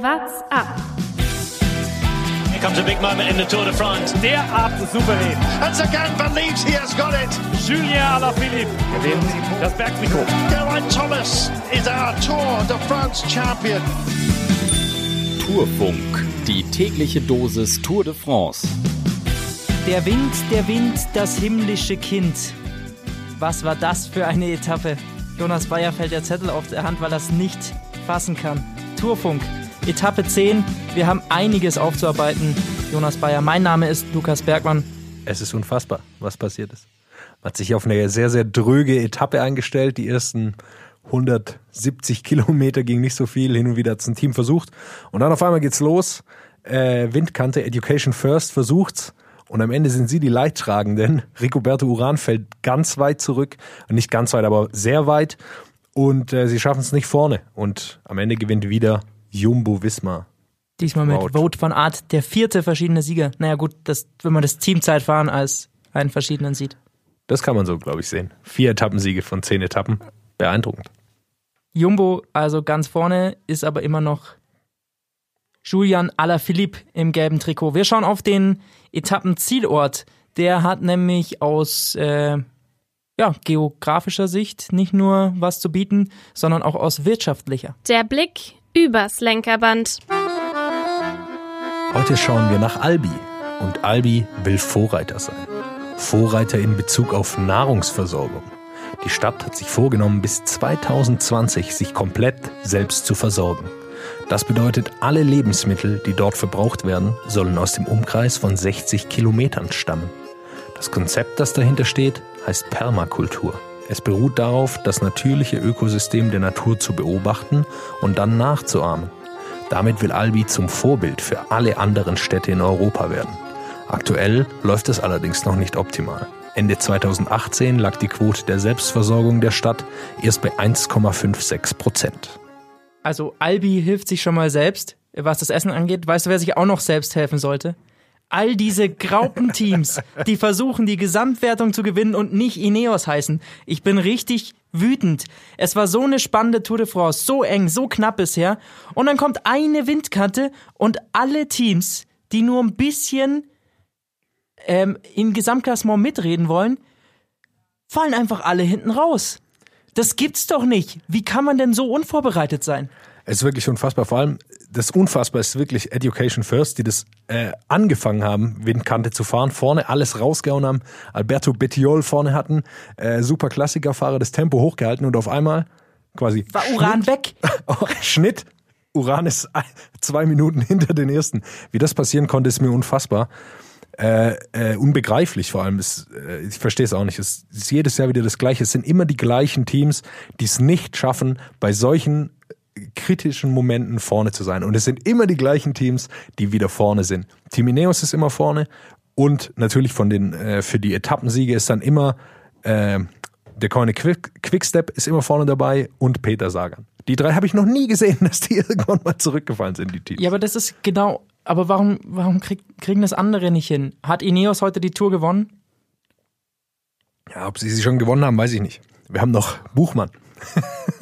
What's up? Here comes a big moment in the Tour de France. Derart souverän. And Sagan believes he has got it. Julien Alaphilippe gewinnt das Bergtrikot. Geraint Thomas is our Tour de France champion. Tourfunk, die tägliche Dosis Tour de France. Der Wind, der Wind, das himmlische Kind. Was war das für eine Etappe? Jonas Bayer fällt der Zettel auf der Hand, weil er es nicht fassen kann. Tourfunk, Etappe 10. Wir haben einiges aufzuarbeiten. Jonas Bayer, mein Name ist Lukas Bergmann. Es ist unfassbar, was passiert ist. Man hat sich auf eine sehr, sehr dröge Etappe eingestellt. Die ersten 170 Kilometer ging nicht so viel. Hin und wieder hat es ein Team versucht. Und dann auf einmal geht's los. Äh, Windkante, Education First versucht's. Und am Ende sind sie die Leidtragenden. Ricoberto Uran fällt ganz weit zurück. Nicht ganz weit, aber sehr weit. Und äh, sie schaffen es nicht vorne. Und am Ende gewinnt wieder Jumbo Wismar. Diesmal mit Wout. Vote von Art, der vierte verschiedene Sieger. Naja gut, das, wenn man das Teamzeitfahren als einen verschiedenen sieht. Das kann man so, glaube ich, sehen. Vier Etappensiege von zehn Etappen. Beeindruckend. Jumbo also ganz vorne, ist aber immer noch Julian Alaphilippe im gelben Trikot. Wir schauen auf den Etappenzielort. Der hat nämlich aus äh, ja, geografischer Sicht nicht nur was zu bieten, sondern auch aus wirtschaftlicher. Der Blick übers Lenkerband. Heute schauen wir nach Albi. Und Albi will Vorreiter sein. Vorreiter in Bezug auf Nahrungsversorgung. Die Stadt hat sich vorgenommen, bis 2020 sich komplett selbst zu versorgen. Das bedeutet, alle Lebensmittel, die dort verbraucht werden, sollen aus dem Umkreis von 60 Kilometern stammen. Das Konzept, das dahinter steht, heißt Permakultur. Es beruht darauf, das natürliche Ökosystem der Natur zu beobachten und dann nachzuahmen. Damit will Albi zum Vorbild für alle anderen Städte in Europa werden. Aktuell läuft es allerdings noch nicht optimal. Ende 2018 lag die Quote der Selbstversorgung der Stadt erst bei 1,56 Prozent. Also Albi hilft sich schon mal selbst, was das Essen angeht. Weißt du, wer sich auch noch selbst helfen sollte? All diese Graupenteams, die versuchen, die Gesamtwertung zu gewinnen und nicht Ineos heißen. Ich bin richtig wütend. Es war so eine spannende Tour de France, so eng, so knapp bisher. Und dann kommt eine Windkante und alle Teams, die nur ein bisschen ähm, im Gesamtklassement mitreden wollen, fallen einfach alle hinten raus. Das gibt's doch nicht. Wie kann man denn so unvorbereitet sein? Es ist wirklich unfassbar. Vor allem das Unfassbar ist wirklich Education First, die das äh, angefangen haben, Windkante zu fahren, vorne alles rausgehauen haben, Alberto Bettiol vorne hatten, äh, super Klassikerfahrer, das Tempo hochgehalten und auf einmal quasi War Uran weg? Schnitt. Uran ist zwei Minuten hinter den ersten. Wie das passieren konnte, ist mir unfassbar. Äh, äh, unbegreiflich vor allem. Ist, äh, ich verstehe es auch nicht. Es ist jedes Jahr wieder das Gleiche. Es sind immer die gleichen Teams, die es nicht schaffen, bei solchen kritischen Momenten vorne zu sein. Und es sind immer die gleichen Teams, die wieder vorne sind. Team Ineos ist immer vorne und natürlich von den äh, für die Etappensiege ist dann immer äh, der Koine Quick, Quickstep ist immer vorne dabei und Peter Sagan. Die drei habe ich noch nie gesehen, dass die irgendwann mal zurückgefallen sind, die Teams. Ja, aber das ist genau. Aber warum, warum krieg, kriegen das andere nicht hin? Hat Ineos heute die Tour gewonnen? Ja, ob sie sie schon gewonnen haben, weiß ich nicht. Wir haben noch Buchmann.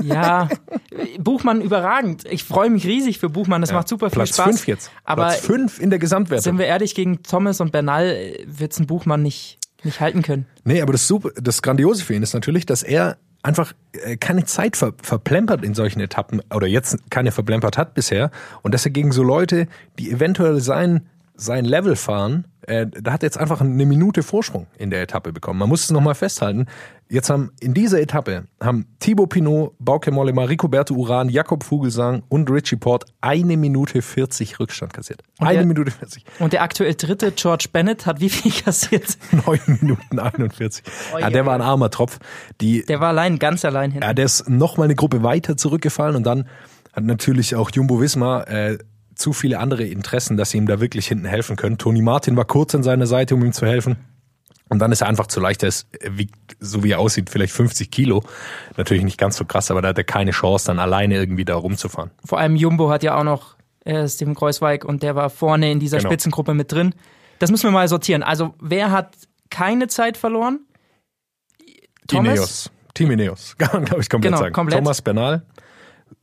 Ja, Buchmann überragend. Ich freue mich riesig für Buchmann. Das Ja, macht super viel Platz Spaß. fünf jetzt. Aber Platz fünf in der Gesamtwertung. sind wir ehrlich, gegen Thomas und Bernal wird es ein Buchmann nicht, nicht halten können. Nee, aber das, super, das Grandiose für ihn ist natürlich, dass er einfach äh, keine Zeit ver verplempert in solchen Etappen oder jetzt keine verplempert hat bisher und dass er gegen so Leute, die eventuell sein, sein Level fahren, äh, da hat er jetzt einfach eine Minute Vorsprung in der Etappe bekommen. Man muss es nochmal festhalten. Jetzt haben in dieser Etappe haben Thibaut Pinot, Bauke Mollema, Ricoberto Uran, Jakob Vogelsang und Richie Port eine Minute 40 Rückstand kassiert. Und eine der- Minute 40. Und der aktuell dritte, George Bennett, hat wie viel kassiert? 9 Minuten 41. Ja, der war ein armer Tropf. Die, Der war allein, ganz allein hinten. Ja, der ist noch mal eine Gruppe weiter zurückgefallen und dann hat natürlich auch Jumbo Wismar äh, zu viele andere Interessen, dass sie ihm da wirklich hinten helfen können. Toni Martin war kurz an seiner Seite, um ihm zu helfen. Und dann ist er einfach zu leicht. Er ist, er wiegt, so wie er aussieht, vielleicht 50 Kilo. Natürlich nicht ganz so krass, aber da hat er keine Chance, dann alleine irgendwie da rumzufahren. Vor allem Jumbo hat ja auch noch äh, Steven Kreuzweig und der war vorne in dieser Genau. Spitzengruppe mit drin. Das müssen wir mal sortieren. Also wer hat keine Zeit verloren? Thomas? Ineos. Team Ineos. Glaube ich, komplett Genau, sagen. komplett. Thomas Bernal,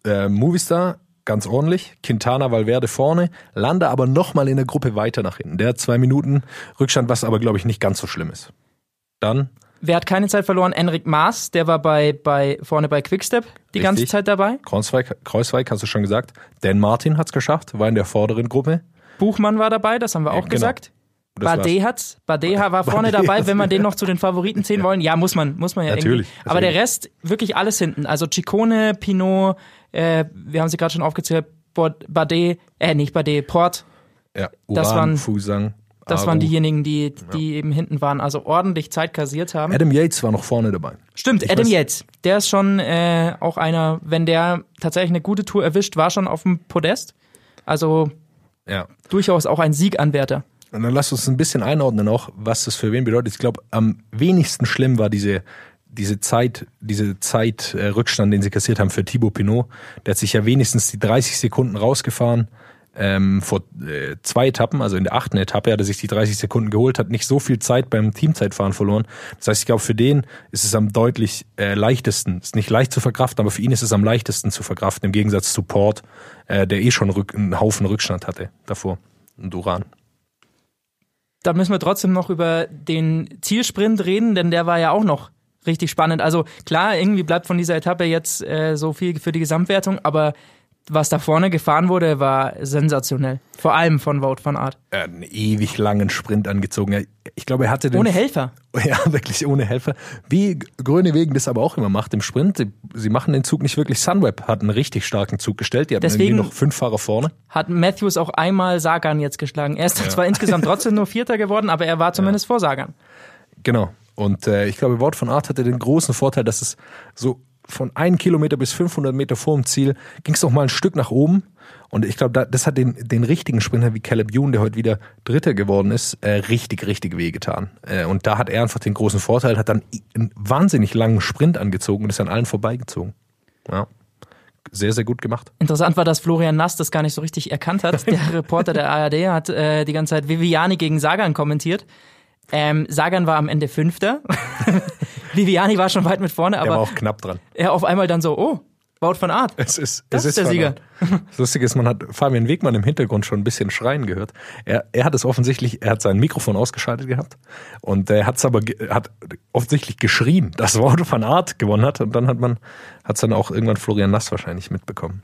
äh, Movistar, ganz ordentlich. Quintana Valverde vorne, Landa aber nochmal in der Gruppe weiter nach hinten. Der hat zwei Minuten Rückstand, was aber, glaube ich, nicht ganz so schlimm ist. Dann Wer hat keine Zeit verloren? Enric Maas, der war bei, bei vorne bei Quickstep die ganze Richtig. Zeit dabei. Kreuzweig, Kreuzweig hast du schon gesagt. Dan Martin hat's geschafft, war in der vorderen Gruppe. Buchmann war dabei, das haben wir auch genau. gesagt. Das. Bardet hat's. Bardet war vorne Bardet dabei, wenn man den noch zu den Favoriten zählen wollen. Ja, muss man, muss man ja Natürlich, irgendwie. Aber der. Rest wirklich alles hinten. Also Ciccone, Pinot, äh, wir haben sie gerade schon aufgezählt, Bardet, äh, nicht Bardet, Port. Ja, Das Uran, waren- Fusang. Das Aru. waren diejenigen, die, die eben hinten waren. Also ordentlich Zeit kassiert haben. Adam Yates war noch vorne dabei. Stimmt, Ich Adam weiß- Yates. Der ist schon äh, auch einer, wenn der tatsächlich eine gute Tour erwischt, war schon auf dem Podest. Also Ja. durchaus auch ein Sieganwärter. Und dann lass uns ein bisschen einordnen auch, was das für wen bedeutet. Ich glaube, am wenigsten schlimm war diese, diese Zeit, diese Zeit äh, den sie kassiert haben für Thibaut Pinot. Der hat sich ja wenigstens die 30 Sekunden rausgefahren. Ähm, vor äh, zwei Etappen, also in der achten Etappe, hat er sich die 30 Sekunden geholt, hat nicht so viel Zeit beim Teamzeitfahren verloren. Das heißt, ich glaube, für den ist es am deutlich äh, leichtesten. Ist nicht leicht zu verkraften, aber für ihn ist es am leichtesten zu verkraften, im Gegensatz zu Port, äh, der eh schon rück, einen Haufen Rückstand hatte davor. Und Duran. Da müssen wir trotzdem noch über den Zielsprint reden, denn der war ja auch noch richtig spannend. Also klar, irgendwie bleibt von dieser Etappe jetzt äh, so viel für die Gesamtwertung, aber was da vorne gefahren wurde, war sensationell. Vor allem von Wout van Aert. Er hat einen ewig langen Sprint angezogen. Ich glaube, er hatte den. Ohne Helfer. Ja, wirklich ohne Helfer. Wie Grönewegen das aber auch immer macht im Sprint. Sie, machen den Zug nicht wirklich. Sunweb hat einen richtig starken Zug gestellt. Die hatten Deswegen- irgendwie noch fünf Fahrer vorne. Hat Matthews auch einmal Sagan jetzt geschlagen. Er ist zwar insgesamt trotzdem nur Vierter geworden, aber er war zumindest vor Sagan. Genau. Und äh, ich glaube, Wout von Art hatte den großen Vorteil, dass es so von 1 Kilometer bis 500 Meter vor dem Ziel ging es noch mal ein Stück nach oben. Und ich glaube, da, das hat den, den richtigen Sprinter wie Caleb Ewan, der heute wieder Dritter geworden ist, äh, richtig, richtig wehgetan. Äh, und da hat er einfach den großen Vorteil, hat dann einen wahnsinnig langen Sprint angezogen und ist an allen vorbeigezogen. Ja. Sehr, sehr gut gemacht. Interessant war, dass Florian Nass das gar nicht so richtig erkannt hat. Der Reporter der ARD hat äh, die ganze Zeit Viviani gegen Sagan kommentiert. Ähm, Sagan war am Ende Fünfter. Viviani war schon weit mit vorne, Der war aber auch knapp dran. er auf einmal dann so, oh, Wout van Aert. Es ist, Das es ist der Van Sieger. Das Lustige ist, man hat Fabian Wegmann im Hintergrund schon ein bisschen schreien gehört. Er, er hat es offensichtlich, er hat sein Mikrofon ausgeschaltet gehabt und er hat es aber hat offensichtlich geschrien, dass Wout van Aert gewonnen hat und dann hat man hat es dann auch irgendwann Florian Nass wahrscheinlich mitbekommen.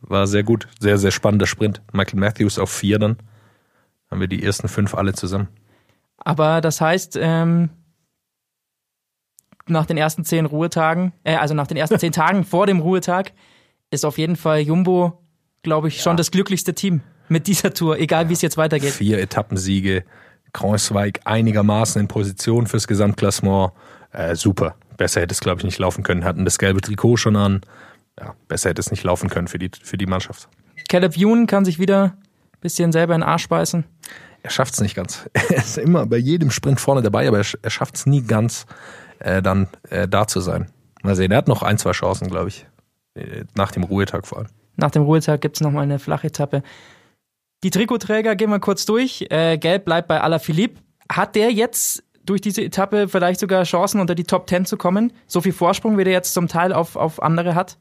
War sehr gut, sehr sehr spannender Sprint. Michael Matthews auf vier dann haben wir die ersten fünf alle zusammen. Aber das heißt, ähm, nach den ersten zehn Ruhetagen, äh, also nach den ersten zehn Tagen vor dem Ruhetag, ist auf jeden Fall Jumbo, glaube ich, schon das glücklichste Team mit dieser Tour, egal wie es jetzt weitergeht. Vier Etappensiege, Kreuzweig einigermaßen in Position fürs Gesamtklassement. Äh, super. Besser hätte es, glaube ich, nicht laufen können. Hatten das gelbe Trikot schon an. Ja, besser hätte es nicht laufen können für die, für die Mannschaft. Caleb Ewan kann sich wieder ein bisschen selber in den Arsch beißen. Er schafft es nicht ganz. Er ist immer bei jedem Sprint vorne dabei, aber er, er schafft es nie ganz, äh, dann äh, da zu sein. Mal sehen, er hat noch ein, zwei Chancen, glaube ich. Äh, Nach dem Ruhetag vor allem. Nach dem Ruhetag gibt's noch nochmal eine Flachetappe. Die Trikotträger gehen wir kurz durch. Äh, Gelb bleibt bei Alaphilippe. Hat der jetzt durch diese Etappe vielleicht sogar Chancen, unter die Top 10 zu kommen? So viel Vorsprung, wie der jetzt zum Teil auf, auf andere hat?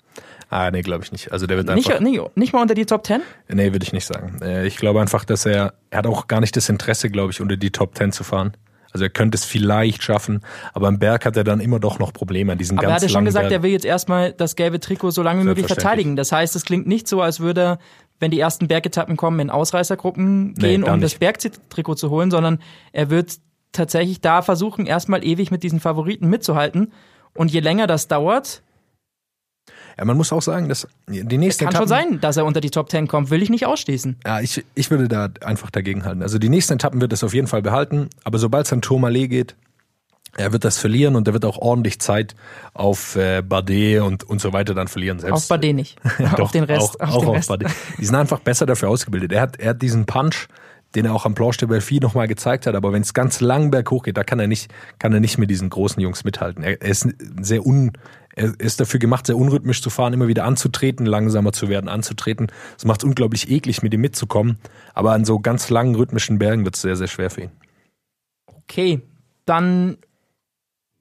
Ah, nee, glaube ich nicht. Also der wird einfach. Nicht, nicht, nicht mal unter die Top 10? Nee, würde ich nicht sagen. Äh, Ich glaube einfach, dass er, er hat auch gar nicht das Interesse, glaube ich, unter die Top Ten zu fahren. Also er könnte es vielleicht schaffen, aber am Berg hat er dann immer doch noch Probleme an diesen Aber er ganz hat ja schon langen gesagt, er Bergen. will jetzt erstmal das gelbe Trikot so lange wie möglich verteidigen. Das heißt, es klingt nicht so, als würde er, wenn die ersten Bergetappen kommen, in Ausreißergruppen Nee, gehen, gar um das nicht. Bergtrikot zu holen, sondern er wird tatsächlich da versuchen, erstmal ewig mit diesen Favoriten mitzuhalten. Und je länger das dauert, Ja, man muss auch sagen, dass die nächsten kann schon Etappen, sein, dass er unter die Top 10 kommt, will ich nicht ausschließen. Ja, ich, ich würde da einfach dagegen halten. Also die nächsten Etappen wird es auf jeden Fall behalten, aber sobald es an Tourmalet geht, er wird das verlieren und er wird auch ordentlich Zeit auf äh, Bardet und, und so weiter dann verlieren. Selbst, Auf Bardet nicht. Ja, auf doch, den Rest. Auch, auf auch den auf. Bardet. Die sind einfach besser dafür ausgebildet. Er hat, er hat diesen Punch, den er auch am Planche de Belfi nochmal gezeigt hat, aber wenn es ganz lang berghoch geht, da kann er nicht, kann er nicht mit diesen großen Jungs mithalten. Er, er ist sehr un, er ist dafür gemacht, sehr unrhythmisch zu fahren, immer wieder anzutreten, langsamer zu werden, anzutreten. Es macht es unglaublich eklig, mit ihm mitzukommen, aber an so ganz langen rhythmischen Bergen wird es sehr, sehr schwer für ihn. Okay, dann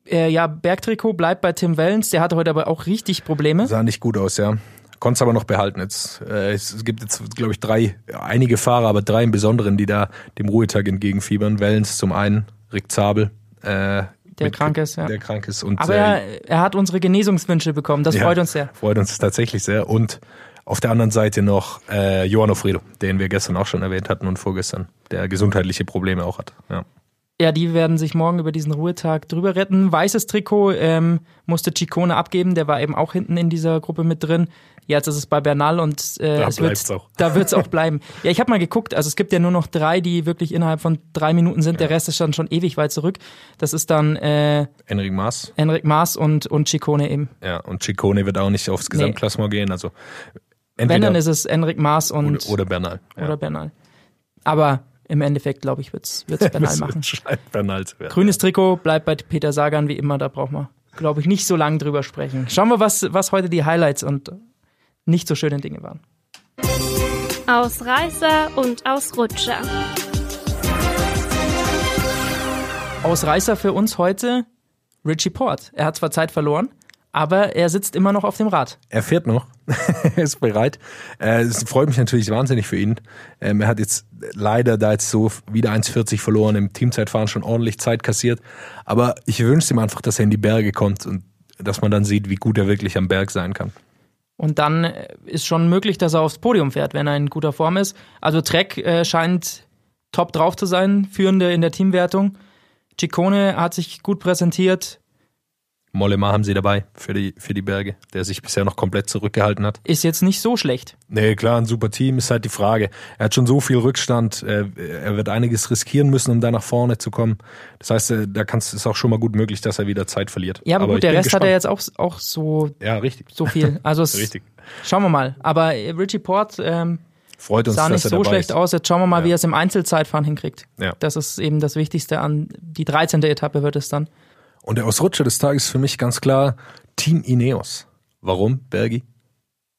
äh, ja, Bergtrikot bleibt bei Tim Wellens. Der hatte heute aber auch richtig Probleme. Sah nicht gut aus, ja. Konnte es aber noch behalten. Jetzt, äh, es gibt jetzt, glaube ich, drei, einige Fahrer, aber drei im Besonderen, die da dem Ruhetag entgegenfiebern. Wellens zum einen, Rick Zabel, äh, Der krank ist, ja. Der krank ist. Und, Aber äh, er, er hat unsere Genesungswünsche bekommen. Das ja, freut uns sehr. Freut uns tatsächlich sehr. Und auf der anderen Seite noch äh, Johann Ofredo, den wir gestern auch schon erwähnt hatten und vorgestern, der gesundheitliche Probleme auch hat. Ja. Ja, die werden sich morgen über diesen Ruhetag drüber retten. Weißes Trikot ähm, musste Ciccone abgeben, der war eben auch hinten in dieser Gruppe mit drin. Jetzt ist es bei Bernal und äh, Da es wird, auch. da wird es auch bleiben. Ja, ich habe mal geguckt, also es gibt ja nur noch drei, die wirklich innerhalb von drei Minuten sind. Der Rest ist dann schon ewig weit zurück. Das ist dann äh, Enric Maas. Enric Maas und, und Ciccone eben. Ja, und Ciccone wird auch nicht aufs Gesamtklassement gehen. Also Wenn, entweder dann ist es Enric Maas und oder, oder Bernal. Ja. oder Bernal. Aber im Endeffekt, glaube ich, wird's wird's Bernal Es machen. scheint Bernal zu werden. Grünes Trikot bleibt bei Peter Sagan wie immer, da braucht man, glaube ich, nicht so lange drüber sprechen. Schauen wir, was, was heute die Highlights und nicht so schöne Dinge waren. Ausreißer und Ausrutscher. Ausreißer für uns heute Richie Port. Er hat zwar Zeit verloren, aber er sitzt immer noch auf dem Rad. Er fährt noch. er ist bereit. Äh, Es freut mich natürlich wahnsinnig für ihn. Ähm, Er hat jetzt leider da jetzt so wieder 1,40 verloren, im Teamzeitfahren schon ordentlich Zeit kassiert. Aber ich wünsche ihm einfach, dass er in die Berge kommt und dass man dann sieht, wie gut er wirklich am Berg sein kann. Und dann äh, ist schon möglich, dass er aufs Podium fährt, wenn er in guter Form ist. Also Trek äh, scheint top drauf zu sein, führende in der Teamwertung. Ciccone hat sich gut präsentiert, Mollema haben sie dabei für die, für die Berge, der sich bisher noch komplett zurückgehalten hat. ist jetzt nicht so schlecht. Nee, klar, ein super Team ist halt die Frage. Er hat schon so viel Rückstand, äh, er wird einiges riskieren müssen, um da nach vorne zu kommen. Das heißt, äh, da kann's, ist auch schon mal gut möglich, dass er wieder Zeit verliert. Ja, aber, gut, ich der Rest hat er gespannt. jetzt auch, auch so, Ja, richtig. so viel. Also Richtig. schauen wir mal. Aber äh, Richie Port ähm, Freut uns, sah nicht so schlecht ist. aus. Jetzt schauen wir mal, Ja. wie er es im Einzelzeitfahren hinkriegt. Ja. Das ist eben das Wichtigste an die 13. Etappe wird es dann. Und der Ausrutscher des Tages für mich ganz klar Team Ineos. Warum, Bergi?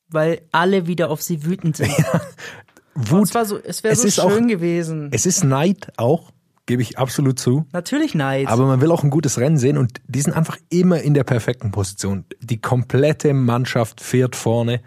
Weil alle wieder auf sie wütend sind. Wut. es war so, es wäre so ist schön auch- gewesen. Es ist Neid auch, gebe ich absolut zu. Natürlich Neid. Aber man will auch ein gutes Rennen sehen und die sind einfach immer in der perfekten Position. Die komplette Mannschaft fährt vorne,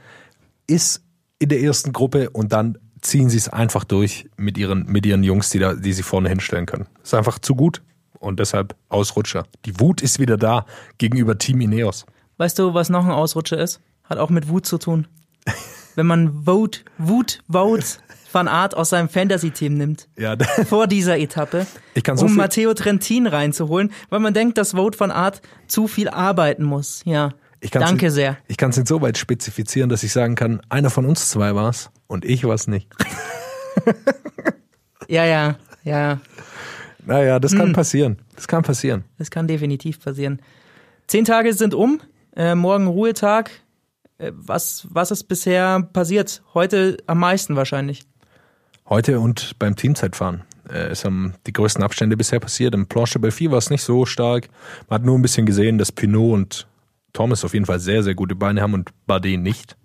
ist in der ersten Gruppe und dann ziehen sie es einfach durch mit ihren, mit ihren Jungs, die, da, die sie vorne hinstellen können. Ist einfach zu gut und deshalb Ausrutscher. Die Wut ist wieder da gegenüber Team Ineos. weißt du, was noch ein Ausrutscher ist? Hat auch mit Wut zu tun. Wenn man Vote, Wut, Vote van Art aus seinem Fantasy-Team nimmt. Ja, vor dieser Etappe, Ich kann so um viel- Matteo Trentin reinzuholen, weil man denkt, dass Vote von Art zu viel arbeiten muss. Ja. Danke in- sehr. Ich kann es insoweit spezifizieren, dass ich sagen kann, einer von uns zwei war's und ich war's nicht. Ja, ja, ja. Naja, das Hm. kann passieren. Das kann passieren. Das kann definitiv passieren. Zehn Tage sind um. Äh, morgen Ruhetag. Äh, was, was ist bisher passiert? Heute am meisten wahrscheinlich. Heute und beim Teamzeitfahren. Äh, es haben die größten Abstände bisher passiert. Im Planche Belfi war es nicht so stark. Man hat nur ein bisschen gesehen, dass Pinot und Thomas auf jeden Fall sehr, sehr gute Beine haben und Bardet nicht.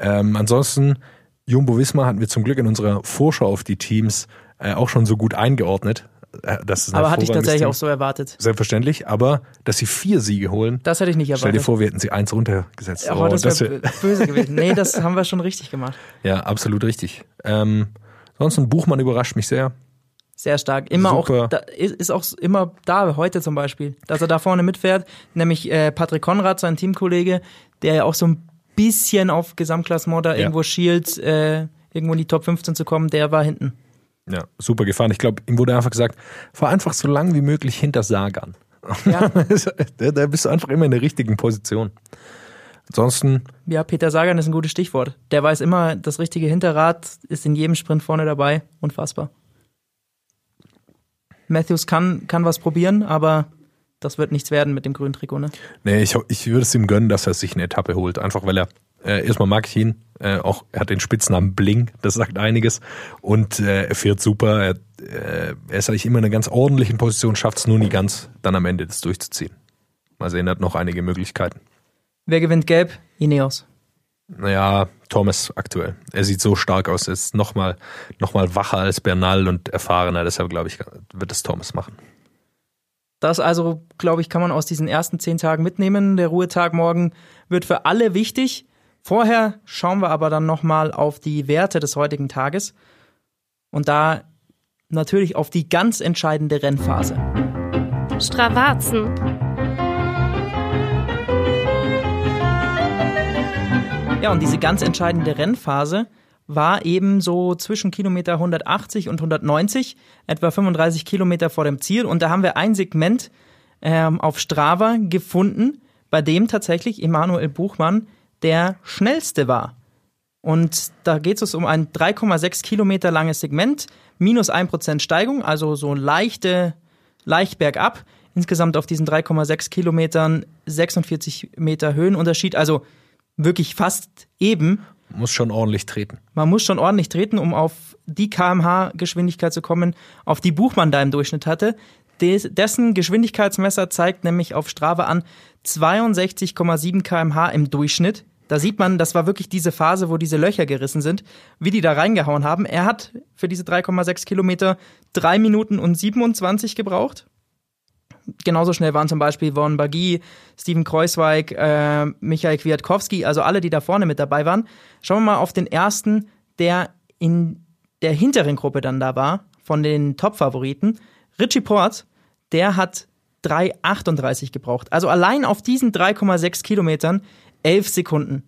Ähm, ansonsten, Jumbo Wismar hatten wir zum Glück in unserer Vorschau auf die Teams äh, auch schon so gut eingeordnet. Äh, das ist ein Aber hatte ich tatsächlich auch so erwartet. Selbstverständlich, aber dass sie vier Siege holen, Das hätte ich nicht stell dir erwartet. vor, wir hätten sie eins runtergesetzt. Aber Oh, das das wäre wär- böse gewesen. Nee, das haben wir schon richtig gemacht. ja, absolut richtig. Ähm, ansonsten, Buchmann überrascht mich sehr. Sehr stark. Immer Super. auch, da, ist auch immer da, heute zum Beispiel, dass er da vorne mitfährt. Nämlich äh, Patrick Konrad, sein Teamkollege, der ja auch so ein bisschen auf Gesamtklassement da Ja. irgendwo schielt, äh, irgendwo in die Top 15 zu kommen, der war hinten. Ja, super gefahren. Ich glaube, ihm wurde einfach gesagt, fahr einfach so lang wie möglich hinter Sagan. Ja, da, da bist du einfach immer in der richtigen Position. Ansonsten, ja, Peter Sagan ist ein gutes Stichwort. Der weiß immer, das richtige Hinterrad ist in jedem Sprint vorne dabei. Unfassbar. Matthews kann, kann was probieren, aber das wird nichts werden mit dem grünen Trikot, ne? nee, ich, ich würde es ihm gönnen, dass er sich eine Etappe holt. Einfach weil er, äh, erstmal mag ich ihn, äh, auch er hat den Spitznamen Bling, das sagt einiges. Und äh, er fährt super, er, äh, er ist eigentlich immer in einer ganz ordentlichen Position, schafft es nur nie ganz, dann am Ende das durchzuziehen. Mal sehen, er hat noch einige Möglichkeiten. Wer gewinnt gelb? Ineos. Naja, Thomas aktuell. Er sieht so stark aus, er ist nochmal noch mal wacher als Bernal und erfahrener, deshalb glaube ich, wird es Thomas machen. Das also, glaube ich, kann man aus diesen ersten zehn Tagen mitnehmen. Der Ruhetag morgen wird für alle wichtig. Vorher schauen wir aber dann nochmal auf die Werte des heutigen Tages und da natürlich auf die ganz entscheidende Rennphase. Stravazen. Ja, und diese ganz entscheidende Rennphase war eben so zwischen Kilometer 180 und 190, etwa 35 Kilometer vor dem Ziel. Und da haben wir ein Segment ähm, auf Strava gefunden, bei dem tatsächlich Emanuel Buchmann der schnellste war. Und da geht es um ein 3,6 Kilometer langes Segment, minus 1% Steigung, also so leichte, leicht bergab. Insgesamt auf diesen 3,6 Kilometern 46 Meter Höhenunterschied, also wirklich fast eben. Muss schon ordentlich treten. Man muss schon ordentlich treten, um auf die kmh-Geschwindigkeit zu kommen, auf die Buchmann da im Durchschnitt hatte. Des, dessen Geschwindigkeitsmesser zeigt nämlich auf Strava an 62,7 kmh im Durchschnitt. Da sieht man, das war wirklich diese Phase, wo diese Löcher gerissen sind, wie die da reingehauen haben. Er hat für diese 3,6 Kilometer 3 Minuten und 27 gebraucht. Genauso schnell waren zum Beispiel Von Bagui, Steven Kreuzweig, äh, Michael Kwiatkowski, also alle, die da vorne mit dabei waren. Schauen wir mal auf den ersten, der in der hinteren Gruppe dann da war, von den Top-Favoriten. Richie Port, der hat 3,38 gebraucht. Also allein auf diesen 3,6 Kilometern 11 Sekunden.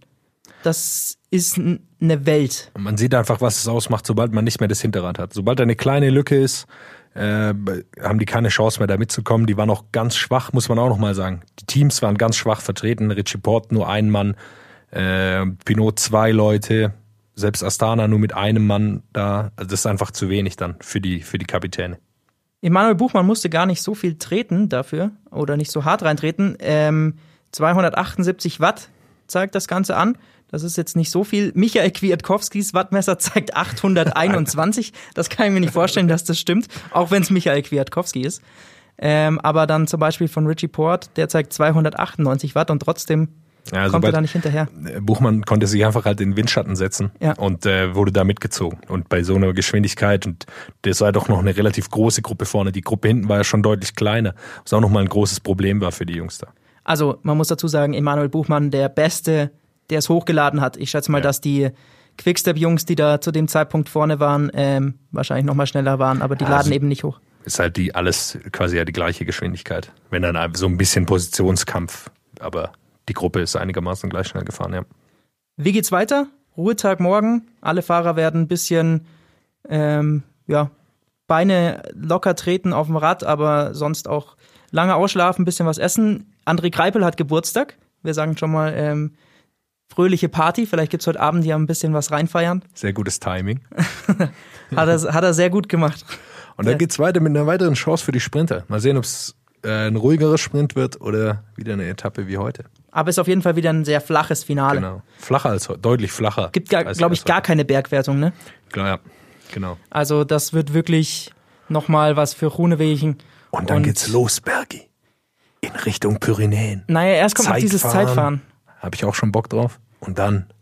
Das ist eine Welt. Man sieht einfach, was es ausmacht, sobald man nicht mehr das Hinterrad hat. Sobald da eine kleine Lücke ist, äh, haben die keine Chance mehr da mitzukommen. Die waren auch ganz schwach, muss man auch nochmal sagen. Die Teams waren ganz schwach vertreten. Richie Port nur ein Mann, äh, Pinot zwei Leute, selbst Astana nur mit einem Mann da. Also das ist einfach zu wenig dann für die, für die Kapitäne. Emanuel Buchmann musste gar nicht so viel treten dafür oder nicht so hart reintreten. Ähm, 278 Watt zeigt das Ganze an. Das ist jetzt nicht so viel. Michael Kwiatkowskis Wattmesser zeigt 821. Das kann ich mir nicht vorstellen, dass das stimmt, auch wenn es Michael Kwiatkowski ist. Ähm, aber dann zum Beispiel von Richie Port, der zeigt 298 Watt und trotzdem ja, kommt er da nicht hinterher. Buchmann konnte sich einfach halt in den Windschatten setzen ja. und äh, wurde da mitgezogen. Und bei so einer Geschwindigkeit, und das war doch noch eine relativ große Gruppe vorne, die Gruppe hinten war ja schon deutlich kleiner, was auch nochmal ein großes Problem war für die Jungs da. Also man muss dazu sagen, Emanuel Buchmann, der beste der es hochgeladen hat. Ich schätze mal, ja. dass die Quickstep-Jungs, die da zu dem Zeitpunkt vorne waren, ähm, wahrscheinlich noch mal schneller waren, aber die laden also eben nicht hoch. Ist halt die alles quasi ja die gleiche Geschwindigkeit. Wenn dann so ein bisschen Positionskampf, aber die Gruppe ist einigermaßen gleich schnell gefahren, ja. Wie geht's weiter? Ruhetag morgen. Alle Fahrer werden ein bisschen, ähm, ja, Beine locker treten auf dem Rad, aber sonst auch lange ausschlafen, ein bisschen was essen. André Greipel hat Geburtstag. Wir sagen schon mal ähm, fröhliche Party. Vielleicht gibt es heute Abend ja ein bisschen was reinfeiern. Sehr gutes Timing. hat, er, hat er sehr gut gemacht. Und dann geht's weiter mit einer weiteren Chance für die Sprinter. Mal sehen, ob es äh, ein ruhigerer Sprint wird oder wieder eine Etappe wie heute. Aber es ist auf jeden Fall wieder ein sehr flaches Finale. Genau. Flacher als deutlich flacher. Gibt, glaube ich, gar keine Bergwertung, ne? Klar, ja. Genau. Also das wird wirklich nochmal was für Runewegen. Und dann Und geht's los, Bergi. In Richtung Pyrenäen. Naja, erst kommt noch dieses Zeitfahren. Habe ich auch schon Bock drauf. Und dann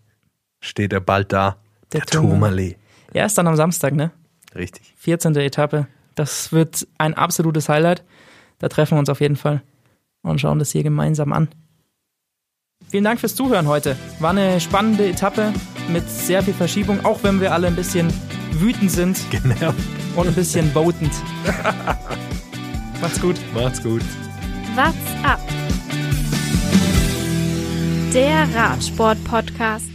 steht er bald da, der, der Tourmalet. Ja, ist dann am Samstag, ne? Richtig. 14. Etappe. Das wird ein absolutes Highlight. Da treffen wir uns auf jeden Fall und schauen das hier gemeinsam an. Vielen Dank fürs Zuhören heute. War eine spannende Etappe mit sehr viel Verschiebung, auch wenn wir alle ein bisschen wütend sind. Genau. Und ein bisschen votend. Macht's gut. Macht's gut. What's up? Der Radsport-Podcast.